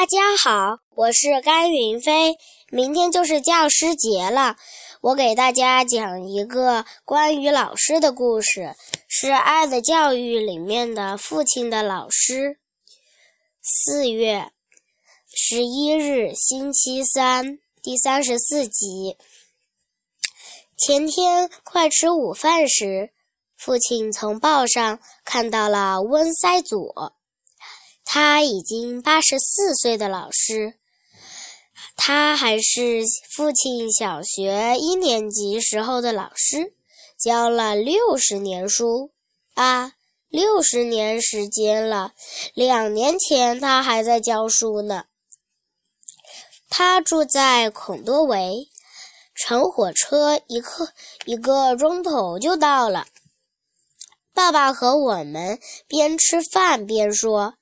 大家好，我是甘云飞。明天就是教师节了，我给大家讲一个关于老师的故事，是《爱的教育》里面的父亲的老师。四月十一日，星期三，第三十四集。前天快吃午饭时，父亲从报上看到了温塞佐。他已经八十四岁的老师，他还是父亲小学一年级时候的老师，教了六十年书啊，六十年时间了。两年前他还在教书呢。他住在孔多维，乘火车一刻一个钟头就到了。爸爸和我们边吃饭边说。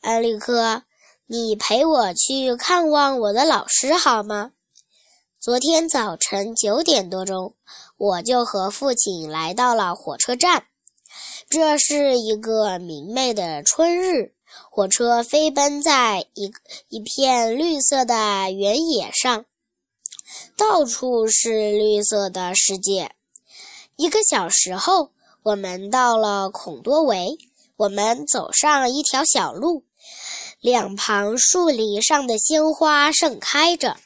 埃里克，你陪我去看望我的老师好吗？昨天早晨九点多钟，我就和父亲来到了火车站。这是一个明媚的春日，火车飞奔在一一片绿色的原野上，到处是绿色的世界。一个小时后，我们到了孔多维。我们走上一条小路。两旁树篱上的鲜花盛开着。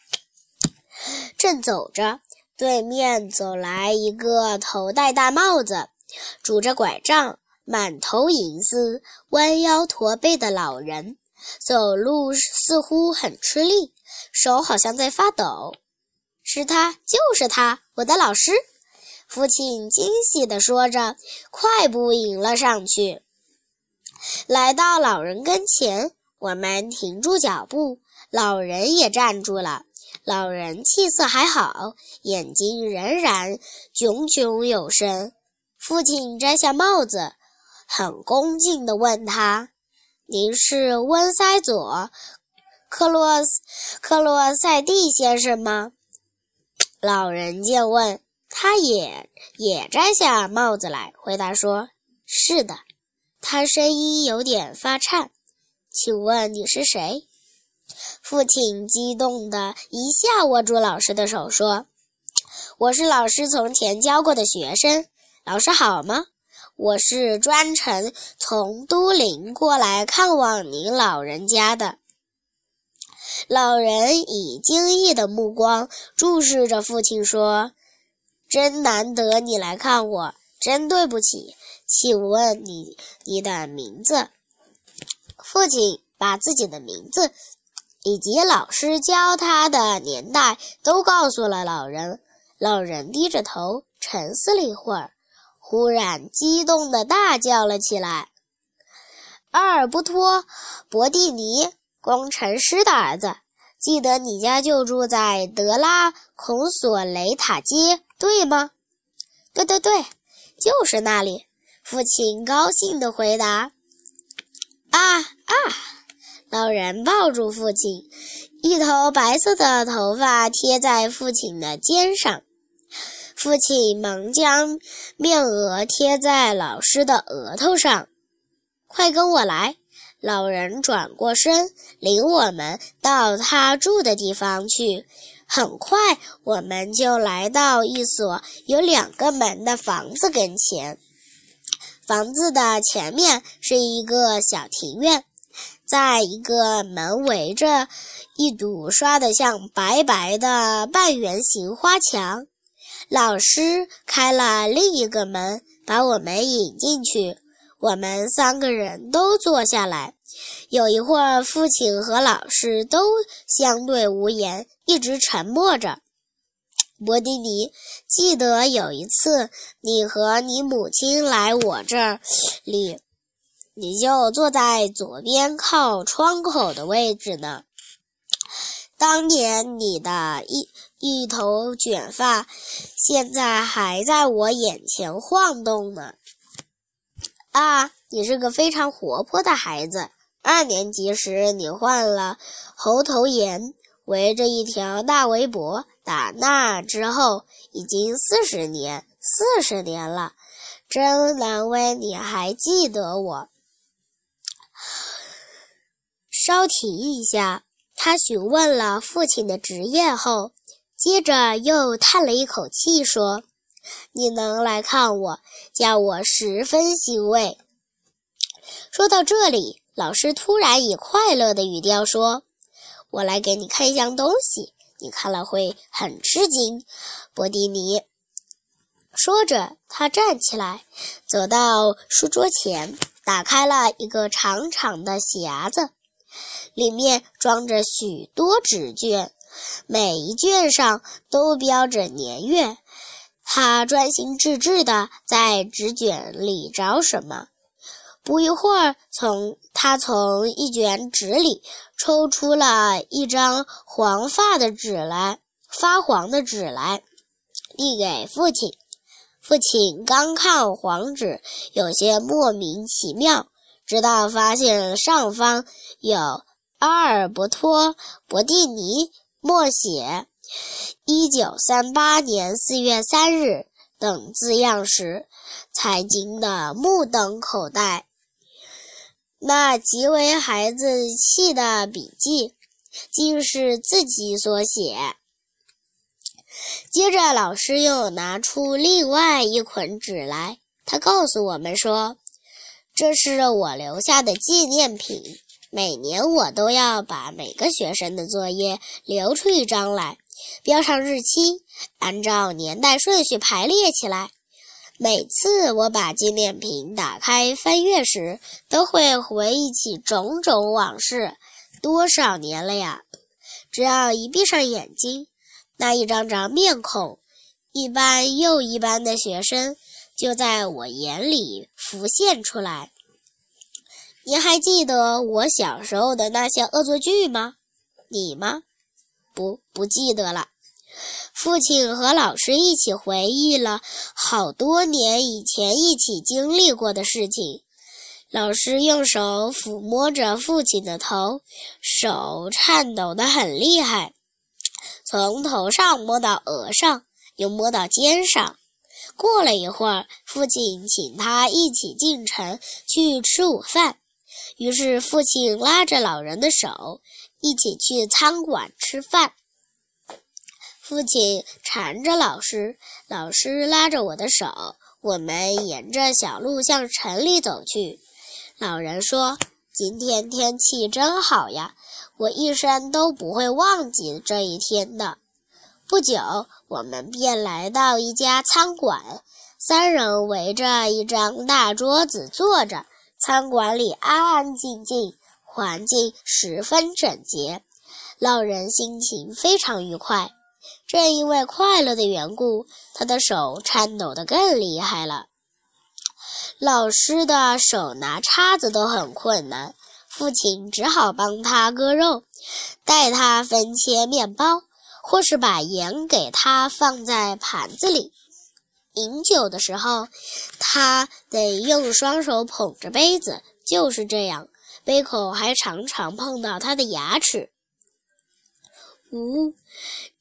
正走着，对面走来一个头戴大帽子、拄着拐杖、满头银丝、弯腰驼背的老人，走路似乎很吃力，手好像在发抖。是他，就是他，我的老师！父亲惊喜地说着，快步迎了上去。来到老人跟前，我们停住脚步，老人也站住了。老人气色还好，眼睛仍然炯炯有神。父亲摘下帽子，很恭敬地问他：“您是温塞佐克洛克洛塞蒂先生吗？”老人见问，他也也摘下帽子来，回答说：“是的。”他声音有点发颤，请问你是谁？父亲激动地一下握住老师的手，说：“我是老师从前教过的学生。老师好吗？我是专程从都灵过来看望您老人家的。”老人以惊异的目光注视着父亲，说：“真难得你来看我，真对不起。”请问你你的名字？父亲把自己的名字以及老师教他的年代都告诉了老人。老人低着头沉思了一会儿，忽然激动地大叫了起来：“阿尔布托·博蒂尼，工程师的儿子！记得你家就住在德拉孔索雷塔街，对吗？”“对对对，就是那里。”父亲高兴地回答：“啊啊！”老人抱住父亲，一头白色的头发贴在父亲的肩上。父亲忙将面额贴在老师的额头上。“快跟我来！”老人转过身，领我们到他住的地方去。很快，我们就来到一所有两个门的房子跟前。房子的前面是一个小庭院，在一个门围着一堵刷得像白白的半圆形花墙。老师开了另一个门，把我们引进去。我们三个人都坐下来。有一会儿，父亲和老师都相对无言，一直沉默着。博迪尼，记得有一次你和你母亲来我这里，你就坐在左边靠窗口的位置呢。当年你的一一头卷发，现在还在我眼前晃动呢。啊，你是个非常活泼的孩子。二年级时，你患了喉头炎。围着一条大围脖，打那之后已经四十年，四十年了，真难为你还记得我。稍停一下，他询问了父亲的职业后，接着又叹了一口气说：“你能来看我，叫我十分欣慰。”说到这里，老师突然以快乐的语调说：“我来给你看一样东西，你看了会很吃惊。”博蒂尼说着，他站起来，走到书桌前，打开了一个长长的匣子，里面装着许多纸卷，每一卷上都标着年月。他专心致志地在纸卷里找什么。不一会儿，从他从一卷纸里抽出了一张黄发的纸来，发黄的纸来，递给父亲。父亲刚看黄纸，有些莫名其妙，直到发现上方有阿尔伯托·博蒂尼默写“一九三八年四月三日”等字样时，才惊得目瞪口呆。那极为孩子气的笔记，竟是自己所写。接着，老师又拿出另外一捆纸来，他告诉我们说：“这是我留下的纪念品。每年我都要把每个学生的作业留出一张来，标上日期，按照年代顺序排列起来。”每次我把纪念品打开翻阅时，都会回忆起种种往事。多少年了呀！只要一闭上眼睛，那一张张面孔，一班又一班的学生，就在我眼里浮现出来。你还记得我小时候的那些恶作剧吗？你吗？不，不记得了。父亲和老师一起回忆了好多年以前一起经历过的事情。老师用手抚摸着父亲的头，手颤抖得很厉害，从头上摸到额上，又摸到肩上。过了一会儿，父亲请他一起进城去吃午饭。于是，父亲拉着老人的手，一起去餐馆吃饭。父亲缠着老师，老师拉着我的手，我们沿着小路向城里走去。老人说：“今天天气真好呀，我一生都不会忘记这一天的。”不久，我们便来到一家餐馆，三人围着一张大桌子坐着。餐馆里安安静静，环境十分整洁，老人心情非常愉快。正因为快乐的缘故，他的手颤抖得更厉害了。老师的手拿叉子都很困难，父亲只好帮他割肉，带他分切面包，或是把盐给他放在盘子里。饮酒的时候，他得用双手捧着杯子，就是这样，杯口还常常碰到他的牙齿。呜。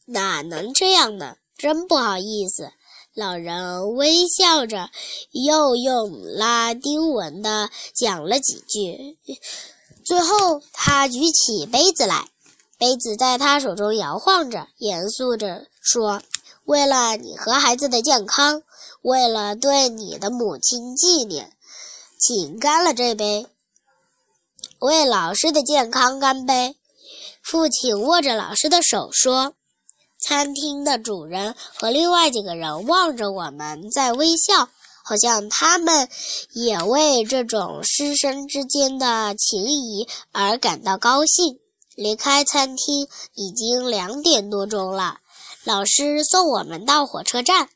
哪能这样呢？真不好意思。老人微笑着，又用拉丁文的讲了几句。最后，他举起杯子来，杯子在他手中摇晃着，严肃着说：“为了你和孩子的健康，为了对你的母亲纪念，请干了这杯，为老师的健康干杯。”父亲握着老师的手说。餐厅的主人和另外几个人望着我们在微笑，好像他们也为这种师生之间的情谊而感到高兴。离开餐厅已经两点多钟了，老师送我们到火车站，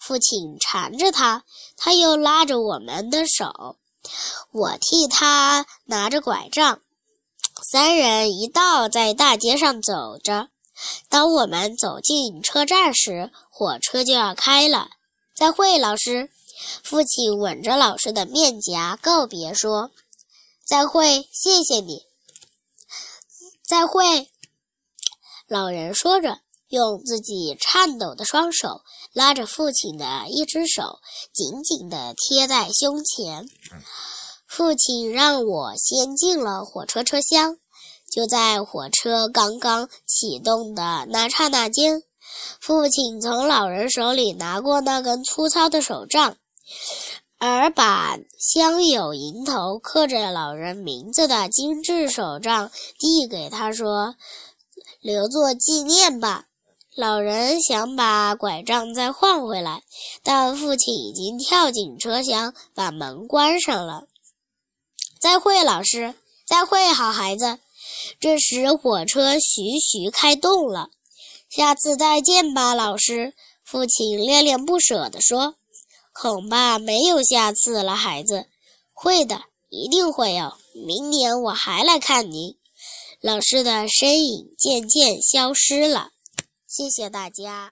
父亲缠着他，他又拉着我们的手，我替他拿着拐杖，三人一道在大街上走着。当我们走进车站时，火车就要开了。再会，老师。父亲吻着老师的面颊告别说：“再会，谢谢你。”再会。老人说着，用自己颤抖的双手拉着父亲的一只手，紧紧地贴在胸前。父亲让我先进了火车车厢。就在火车刚刚启动的那刹那间，父亲从老人手里拿过那根粗糙的手杖，而把镶有银头、刻着老人名字的精致手杖递给他，说：“留作纪念吧。”老人想把拐杖再换回来，但父亲已经跳进车厢，把门关上了。再会，老师。再会，好孩子。这时，火车徐徐开动了。下次再见吧，老师。父亲恋恋不舍地说：“恐怕没有下次了，孩子。”会的，一定会有。明年我还来看您。老师的身影渐渐消失了。谢谢大家。